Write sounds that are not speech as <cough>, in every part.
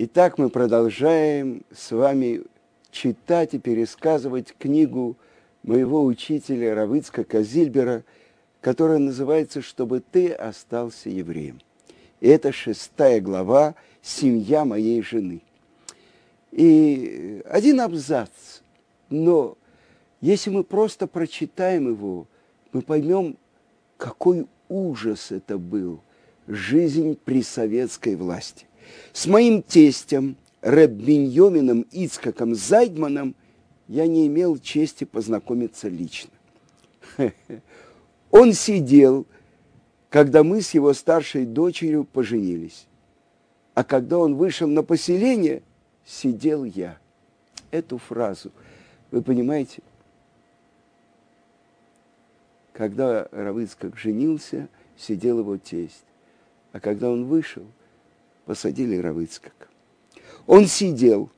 Итак, мы продолжаем с вами читать и пересказывать книгу моего учителя Равыцка Казильбера, которая называется «Чтобы ты остался евреем». Это шестая глава «Семья моей жены». И один абзац, но если мы просто прочитаем его, мы поймем, какой ужас это был, жизнь при советской власти. С моим тестем, Рэб Беньомином Ицкаком Зайдманом, я не имел чести познакомиться лично. <laughs> Он сидел, когда мы с его старшей дочерью поженились. А когда он вышел на поселение, сидел я. Эту фразу, вы понимаете, когда Равыцкак женился, сидел его тесть. А когда он вышел, посадили Равыцкак. Он сидел.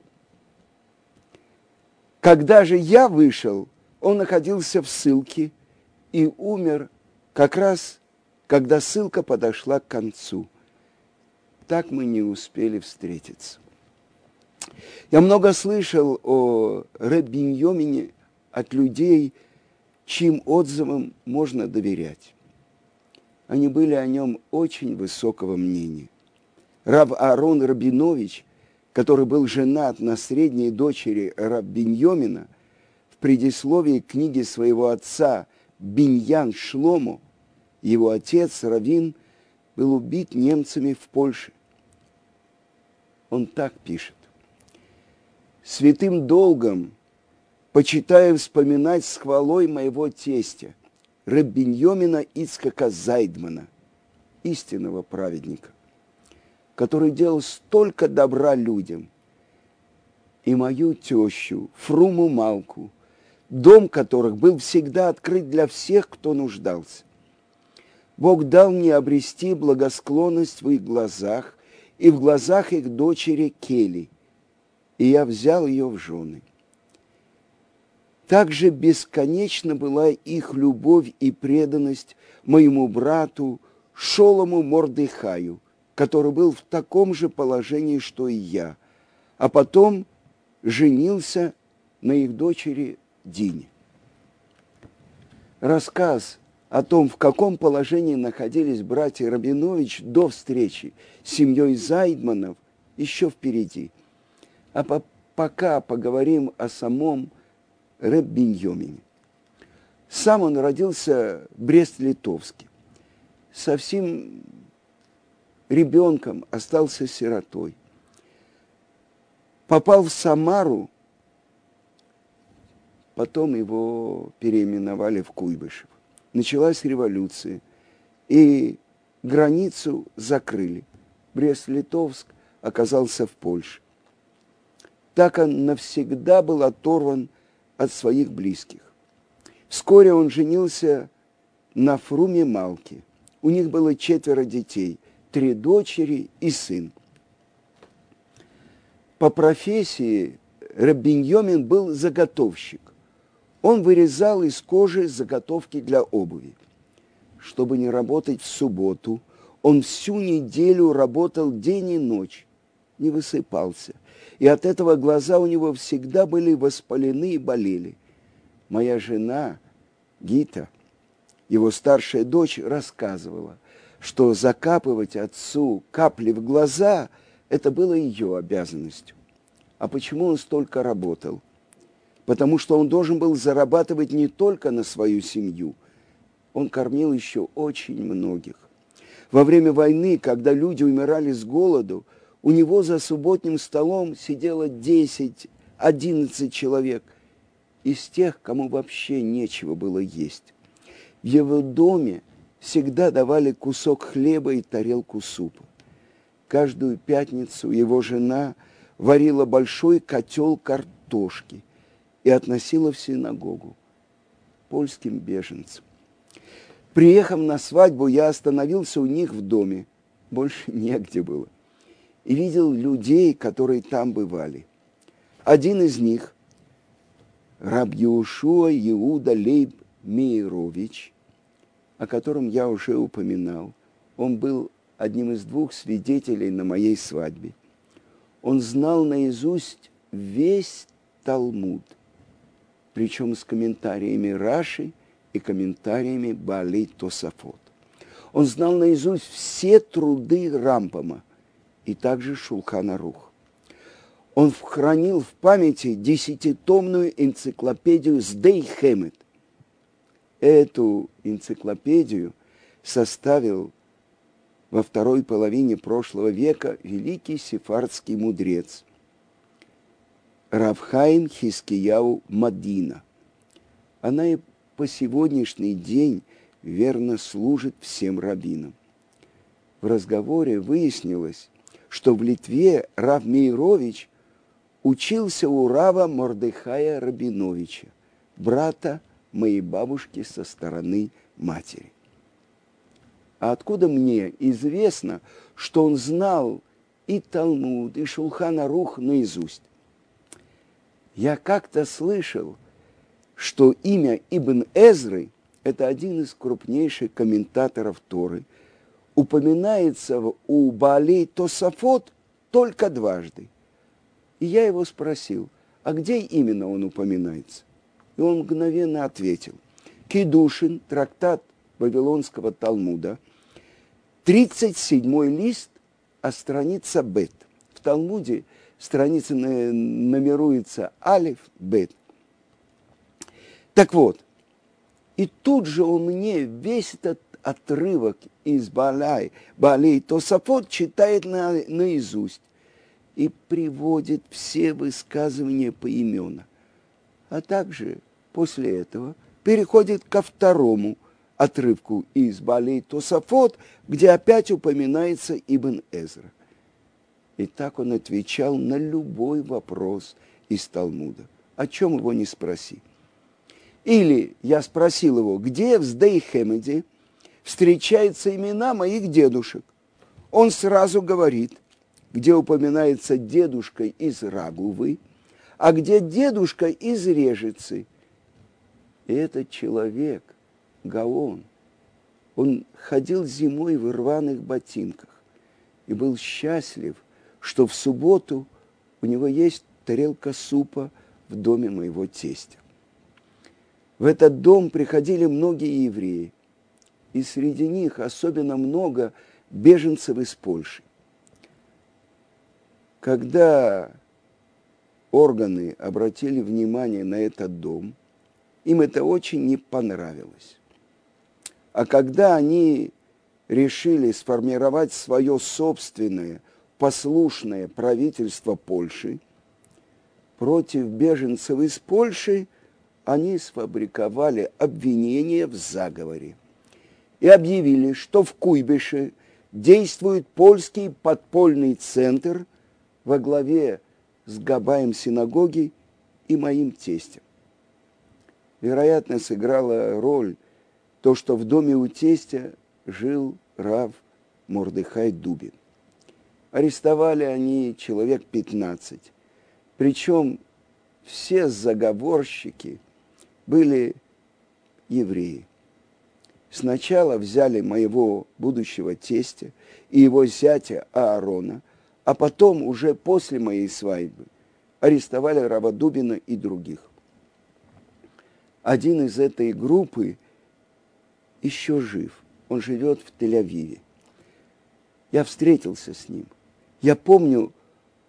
Когда же я вышел, он находился в ссылке и умер как раз, когда ссылка подошла к концу. Так мы не успели встретиться. Я много слышал о Рабиньомине от людей, чьим отзывам можно доверять. Они были о нем очень высокого мнения. Рав Аарон Рабинович, который был женат на средней дочери Рабиньомина, в предисловии книги своего отца Биньян Шлому, его отец Равин был убит немцами в Польше. Он так пишет. «Святым долгом почитаю вспоминать с хвалой моего тестя, Рабиньомина Ицкака Зайдмана, истинного праведника который делал столько добра людям. И мою тещу, Фруму Малку, дом которых был всегда открыт для всех, кто нуждался. Бог дал мне обрести благосклонность в их глазах и в глазах их дочери Кели, и я взял ее в жены. Также бесконечно была их любовь и преданность моему брату Шолому Мордыхаю – который был в таком же положении, что и я, а потом женился на их дочери Дине. Рассказ о том, в каком положении находились братья Рабинович до встречи с семьей Зайдманов, еще впереди. А по пока поговорим о самом Рэб. Сам он родился в Брест-Литовске. Совсем ребенком, остался сиротой. Попал в Самару, потом его переименовали в Куйбышев. Началась революция, и границу закрыли. Брест-Литовск оказался в Польше. Так он навсегда был оторван от своих близких. Вскоре он женился на Фруме Малке. У них было четверо детей – три дочери и сын. По профессии Рабиньомин был заготовщик. Он вырезал из кожи заготовки для обуви. Чтобы не работать в субботу, он всю неделю работал день и ночь, не высыпался. И от этого глаза у него всегда были воспалены и болели. Моя жена, Гита, его старшая дочь, рассказывала – что закапывать отцу капли в глаза – это было ее обязанностью. А почему он столько работал? Потому что он должен был зарабатывать не только на свою семью, он кормил еще очень многих. Во время войны, когда люди умирали с голоду, у него за субботним столом сидело 10-11 человек из тех, кому вообще нечего было есть. В его доме всегда давали кусок хлеба и тарелку супа. Каждую пятницу его жена варила большой котел картошки и относила в синагогу польским беженцам. Приехав на свадьбу, я остановился у них в доме, больше <laughs> негде было, и видел людей, которые там бывали. Один из них, раб Иуда Лейб Мейрович – о котором я уже упоминал. Он был одним из двух свидетелей на моей свадьбе. Он знал наизусть весь Талмуд, причем с комментариями Раши и комментариями Бали Тосафот. Он знал наизусть все труды Рампама и также Шулхана Рух. Он хранил в памяти десятитомную энциклопедию Сдей Хемет. Эту энциклопедию составил во второй половине прошлого века великий сефардский мудрец Равхайм Хискияу Мадина. Она и по сегодняшний день верно служит всем раввинам. В разговоре выяснилось, что в Литве Рав Мейрович учился у Рава Мордыхая Рабиновича, брата моей бабушки со стороны матери. А откуда мне известно, что он знал и Талмуд, и Шулхана Рух наизусть? Я как-то слышал, что имя Ибн Эзры – это один из крупнейших комментаторов Торы, упоминается у Баалей Тосафот только дважды. И я его спросил, а где именно он упоминается? И он мгновенно ответил. Кедушин, трактат Вавилонского Талмуда, 37 лист, а страница Бет. В Талмуде страница номеруется Алиф, Бет. Так вот, и тут же он мне весь этот отрывок из Балай, Балей Тосафот читает на, наизусть и приводит все высказывания поименно. А также после этого переходит ко второму отрывку из Балей Тосафот, где опять упоминается Ибн Эзра. И так он отвечал на любой вопрос из Талмуда, о чем его не спроси. Или я спросил его, где в Сдейхемеде встречаются имена моих дедушек. Он сразу говорит, где упоминается дедушка из Рагувы, а где дедушка из Режицы. Этот человек, Гаон, он ходил зимой в рваных ботинках и был счастлив, что в субботу у него есть тарелка супа в доме моего тестя. В этот дом приходили многие евреи, и среди них особенно много беженцев из Польши. Когда органы обратили внимание на этот дом, им это очень не понравилось. А когда они решили сформировать свое собственное послушное правительство Польши против беженцев из Польши – они сфабриковали обвинение в заговоре и объявили, что в Куйбыше действует польский подпольный центр во главе с Габаем синагоги и моим тестем. Вероятно, сыграла роль то, что в доме у тестя жил Рав Мордыхай Дубин. Арестовали они человек 15. Причем все заговорщики – были евреи. Сначала взяли моего будущего тестя и его зятя Аарона, а потом уже после моей свадьбы арестовали Равадубина и других. Один из этой группы еще жив. Он живет в Тель-Авиве. Я встретился с ним. Я помню,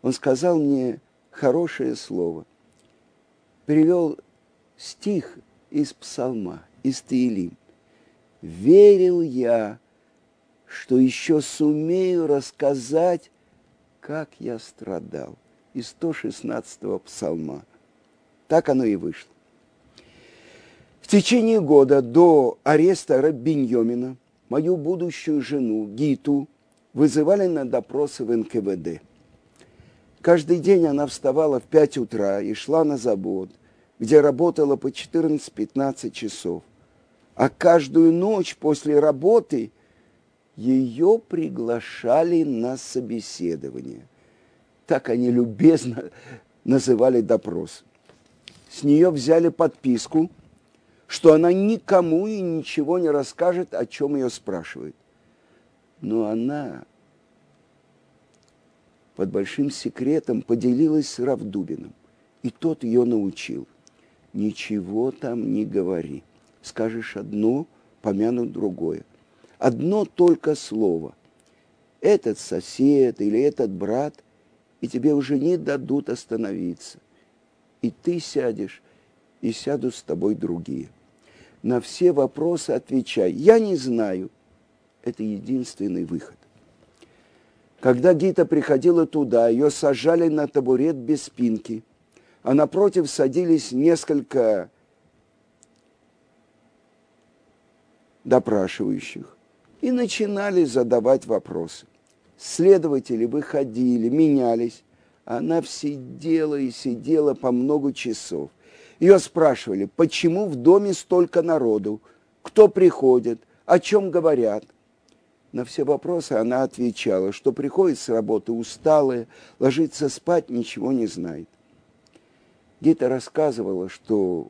он сказал мне хорошее слово. Перевел стих из псалма, из Таилим. «Верил я, что еще сумею рассказать, как я страдал». Из 116-го псалма. Так оно и вышло. Течение года до ареста Рабиньомина мою будущую жену Гиту вызывали на допросы в НКВД. Каждый день она вставала в 5 утра и шла на завод – где работала по 14-15 часов. А каждую ночь после работы ее приглашали на собеседование. Так они любезно <laughs> называли допрос. С нее взяли подписку, что она никому и ничего не расскажет, о чем ее спрашивают. Но она под большим секретом поделилась с Равдубиным, и тот ее научил. Ничего там не говори. Скажешь одно, помянут другое. Одно только слово. Этот сосед или этот брат, и тебе уже не дадут остановиться. И ты сядешь, и сядут с тобой другие. На все вопросы отвечай. Я не знаю. Это единственный выход. Когда Гита приходила туда, ее сажали на табурет без спинки, а напротив садились несколько допрашивающих и начинали задавать вопросы. Следователи выходили, менялись. Она сидела и сидела по много часов. Ее спрашивали, почему в доме столько народу, кто приходит, о чем говорят – на все вопросы она отвечала, что приходит с работы усталая, ложится спать, ничего не знает. Гита рассказывала, что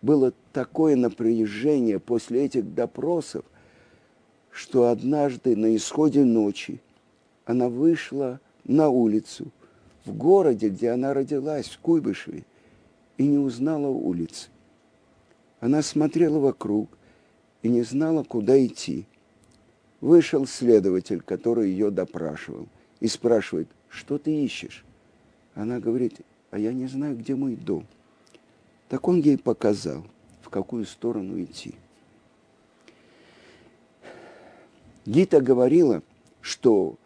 было такое напряжение после этих допросов, что однажды на исходе ночи она вышла на улицу в городе, где она родилась, в Куйбышеве, и не узнала улицы. Она смотрела вокруг и не знала, куда идти вышел следователь, который ее допрашивал, и спрашивает, что ты ищешь? Она говорит, а я не знаю, где мой дом. Так он ей показал, в какую сторону идти. Гита говорила, что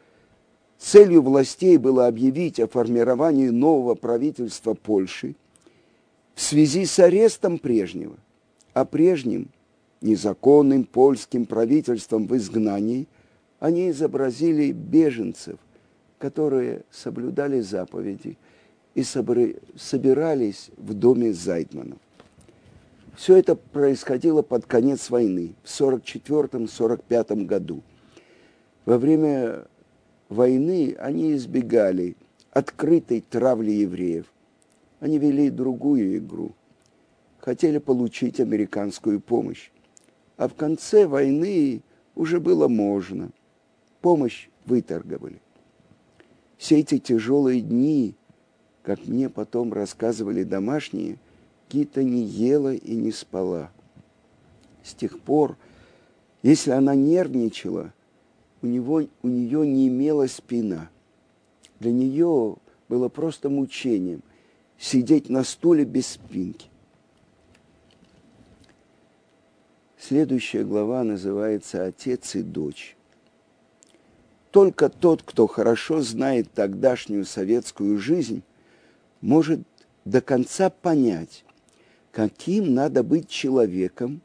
целью властей было объявить о формировании нового правительства Польши в связи с арестом прежнего, а прежним незаконным польским правительством в изгнании, они изобразили беженцев, которые соблюдали заповеди и собирались в доме Зайдманов. Все это происходило под конец войны, в 1944-1945 году. Во время войны они избегали открытой травли евреев. Они вели другую игру. Хотели получить американскую помощь а в конце войны уже было можно. Помощь выторговали. Все эти тяжелые дни, как мне потом рассказывали домашние, Гита не ела и не спала. С тех пор, если она нервничала, у, него, у нее не имела спина. Для нее было просто мучением сидеть на стуле без спинки. Следующая глава называется «Отец и дочь». Только тот, кто хорошо знает тогдашнюю советскую жизнь, может до конца понять, каким надо быть человеком,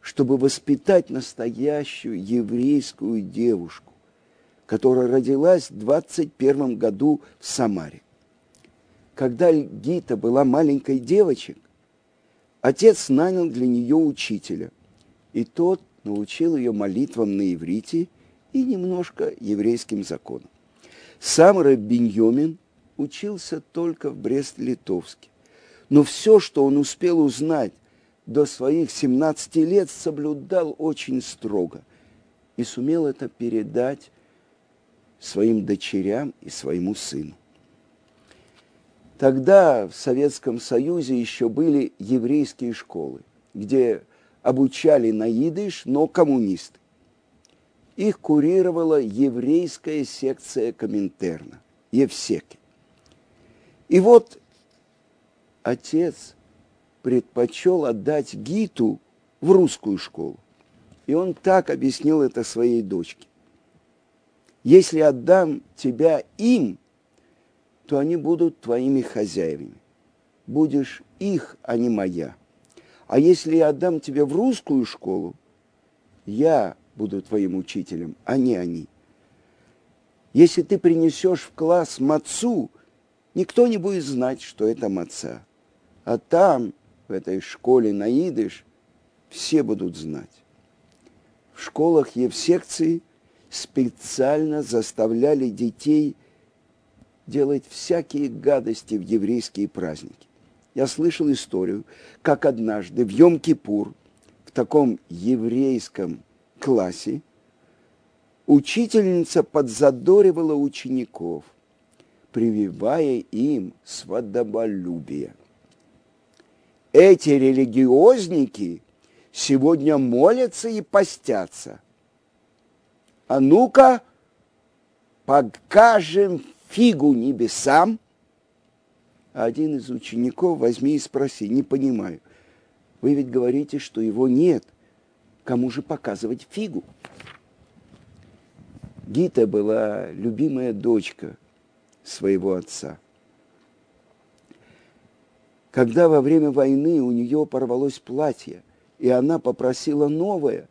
чтобы воспитать настоящую еврейскую девушку, которая родилась в 21 году в Самаре. Когда Гита была маленькой девочкой, отец нанял для нее учителя – и тот научил ее молитвам на иврите и немножко еврейским законам. Сам Рабиньомин учился только в Брест-Литовске. Но все, что он успел узнать до своих 17 лет, соблюдал очень строго и сумел это передать своим дочерям и своему сыну. Тогда в Советском Союзе еще были еврейские школы, где обучали на идыш, но коммунисты. Их курировала еврейская секция Коминтерна, Евсеки. И вот отец предпочел отдать Гиту в русскую школу. И он так объяснил это своей дочке. Если отдам тебя им, то они будут твоими хозяевами. Будешь их, а не моя. А если я отдам тебя в русскую школу, я буду твоим учителем, а не они. Если ты принесешь в класс мацу, никто не будет знать, что это маца. А там, в этой школе на все будут знать. В школах Евсекции специально заставляли детей делать всякие гадости в еврейские праздники я слышал историю, как однажды в Йом-Кипур, в таком еврейском классе, учительница подзадоривала учеников. прививая им свободолюбие. Эти религиозники сегодня молятся и постятся. А ну-ка, покажем фигу небесам. Один из учеников возьми и спроси, не понимаю. Вы ведь говорите, что его нет. Кому же показывать фигу? Гита была любимая дочка своего отца. Когда во время войны у нее порвалось платье, и она попросила новое,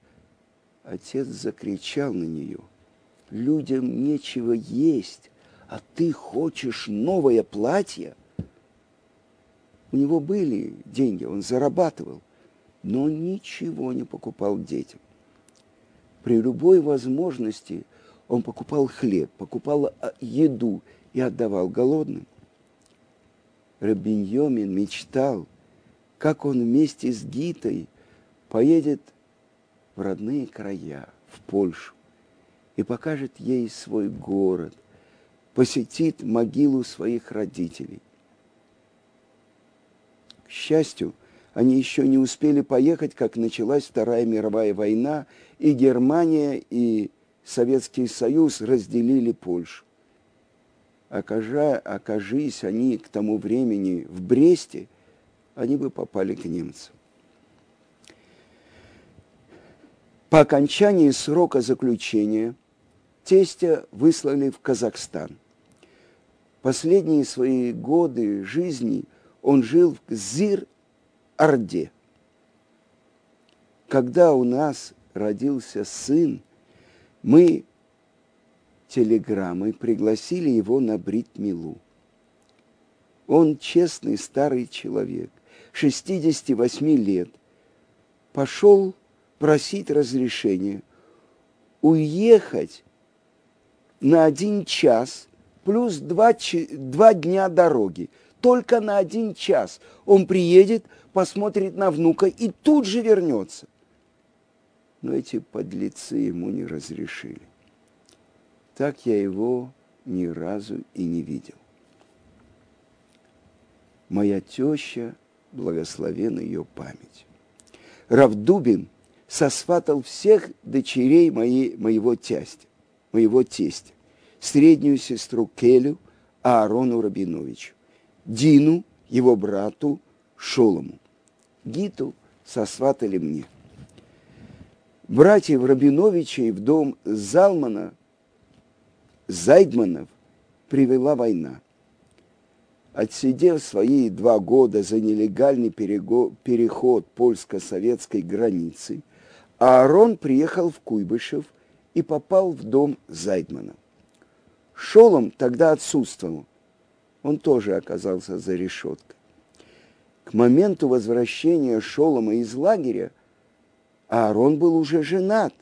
отец закричал на нее. Людям нечего есть, а ты хочешь новое платье? У него были деньги, он зарабатывал, но ничего не покупал детям. При любой возможности он покупал хлеб, покупал а, еду и отдавал голодным. Рабиньомин мечтал, как он вместе с Гитой поедет в родные края, в Польшу, и покажет ей свой город, посетит могилу своих родителей. К счастью, они еще не успели поехать, как началась Вторая мировая война, и Германия и Советский Союз разделили Польшу. Окажа, окажись они к тому времени в Бресте, они бы попали к немцам. По окончании срока заключения тестя выслали в Казахстан. Последние свои годы жизни он жил в Зир-Орде. Когда у нас родился сын, мы телеграммой пригласили его на Брит-Милу. Он честный старый человек, 68 лет, пошел просить разрешения уехать на один час плюс два, два дня дороги. Только на один час он приедет, посмотрит на внука и тут же вернется. Но эти подлецы ему не разрешили. Так я его ни разу и не видел. Моя теща, благословена ее память. Равдубин сосватал всех дочерей моей, моего тестя, моего тестя, среднюю сестру Келю, Аарону Рабиновичу, Дину, его брату Шолому. Гиту сосватали мне. Братьев Рабиновичей в дом Залмана Зайдманов привела война. Отсидев свои два года за нелегальный переход польско-советской границы, Аарон приехал в Куйбышев и попал в дом Зайдмана. Шолом тогда отсутствовал. Он тоже оказался за решеткой. К моменту возвращения Шолома из лагеря Аарон был уже женат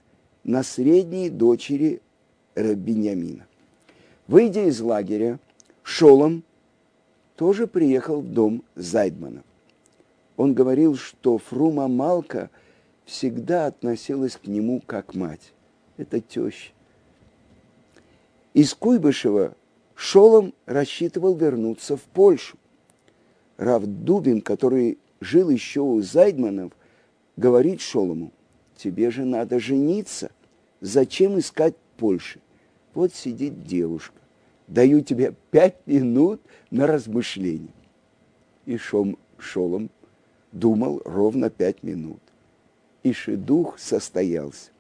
на средней дочери Рабиньямина. Выйдя из лагеря, Шолом тоже приехал в дом Зайдмана. Он говорил, что Фрума Малка всегда относилась к нему как мать. Это теща. Из Куйбышева Шолом рассчитывал вернуться в Польшу. Рав Дубин, который жил еще у Зайдманов, говорит Шолому, тебе же надо жениться. Зачем искать Польши? Вот сидит девушка. Даю тебе пять минут на размышление. И Шом, Шолом думал ровно пять минут. И шедух состоялся.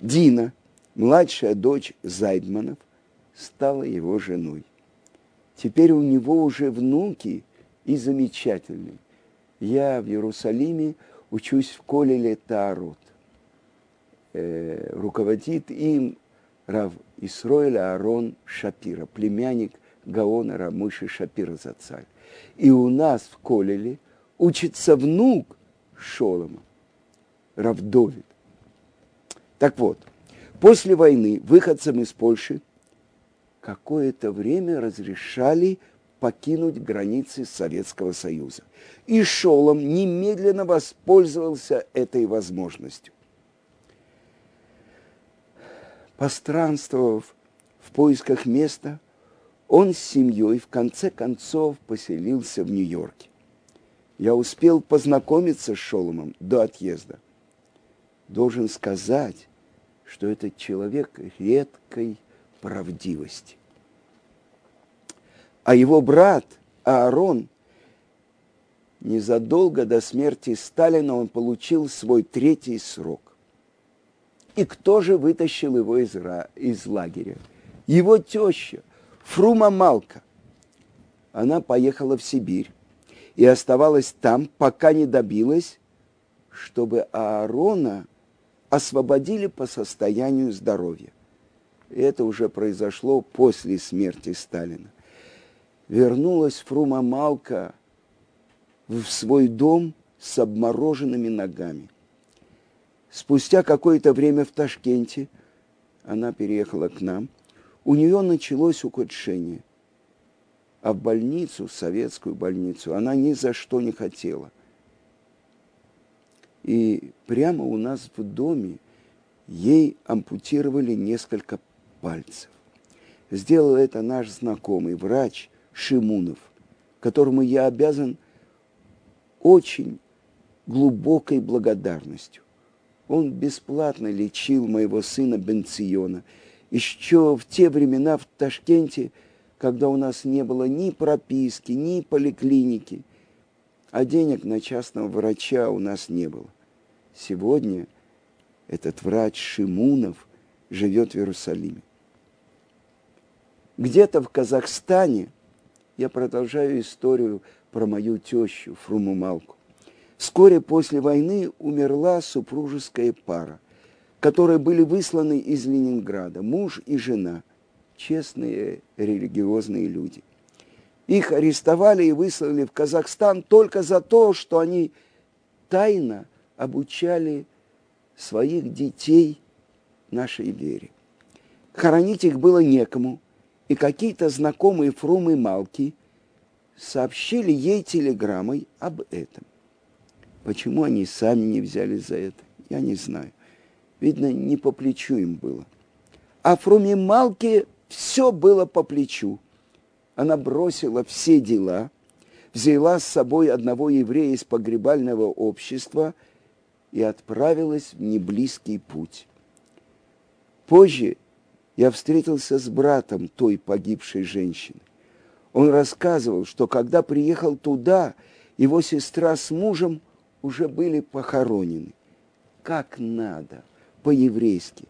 Дина, младшая дочь Зайдманов, стала его женой. Теперь у него уже внуки и замечательные. Я в Иерусалиме учусь в Колеле Таарот. Э, руководит им Рав Исроэля Арон Шапира, племянник Гаона Рамыши Шапира Зацаль. И у нас в Колеле учится внук Шолома, Равдовид. Так вот, после войны выходцам из Польши какое-то время разрешали покинуть границы Советского Союза. И Шолом немедленно воспользовался этой возможностью. Постранствовав в поисках места, он с семьей в конце концов поселился в Нью-Йорке. Я успел познакомиться с Шоломом до отъезда. Должен сказать, что этот человек редкой правдивости. А его брат Аарон, незадолго до смерти Сталина он получил свой третий срок. И кто же вытащил его из, из лагеря? Его теща, Фрума Малка. Она поехала в Сибирь и оставалась там, пока не добилась, чтобы Аарона освободили по состоянию здоровья. И это уже произошло после смерти Сталина. Вернулась Фрума Малка в свой дом с обмороженными ногами – Спустя какое-то время в Ташкенте она переехала к нам. У нее началось ухудшение. А в больницу, в советскую больницу, она ни за что не хотела. И прямо у нас в доме ей ампутировали несколько пальцев. Сделал это наш знакомый врач Шимунов, которому я обязан очень глубокой благодарностью. Он бесплатно лечил моего сына Бенциона. Еще в те времена в Ташкенте, когда у нас не было ни прописки, ни поликлиники, а денег на частного врача у нас не было. Сегодня этот врач Шимунов живет в Иерусалиме. Где-то в Казахстане я продолжаю историю про мою тещу Фруму Малку. Вскоре после войны умерла супружеская пара, которые были высланы из Ленинграда, муж и жена, честные религиозные люди. Их арестовали и выслали в Казахстан только за то, что они тайно обучали своих детей нашей вере. Хоронить их было некому, и какие-то знакомые Фрумы Малки сообщили ей телеграммой об этом. Почему они сами не взялись за это, я не знаю. Видно, не по плечу им было. А Фруме Малке все было по плечу. Она бросила все дела, взяла с собой одного еврея из погребального общества и отправилась в неблизкий путь. Позже я встретился с братом той погибшей женщины. Он рассказывал, что когда приехал туда, его сестра с мужем уже были похоронены. Как надо, по-еврейски.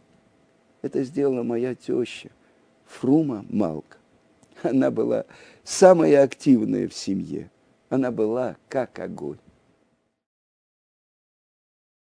Это сделала моя теща, Фрума Малка. Она была самая активная в семье. Она была как огонь.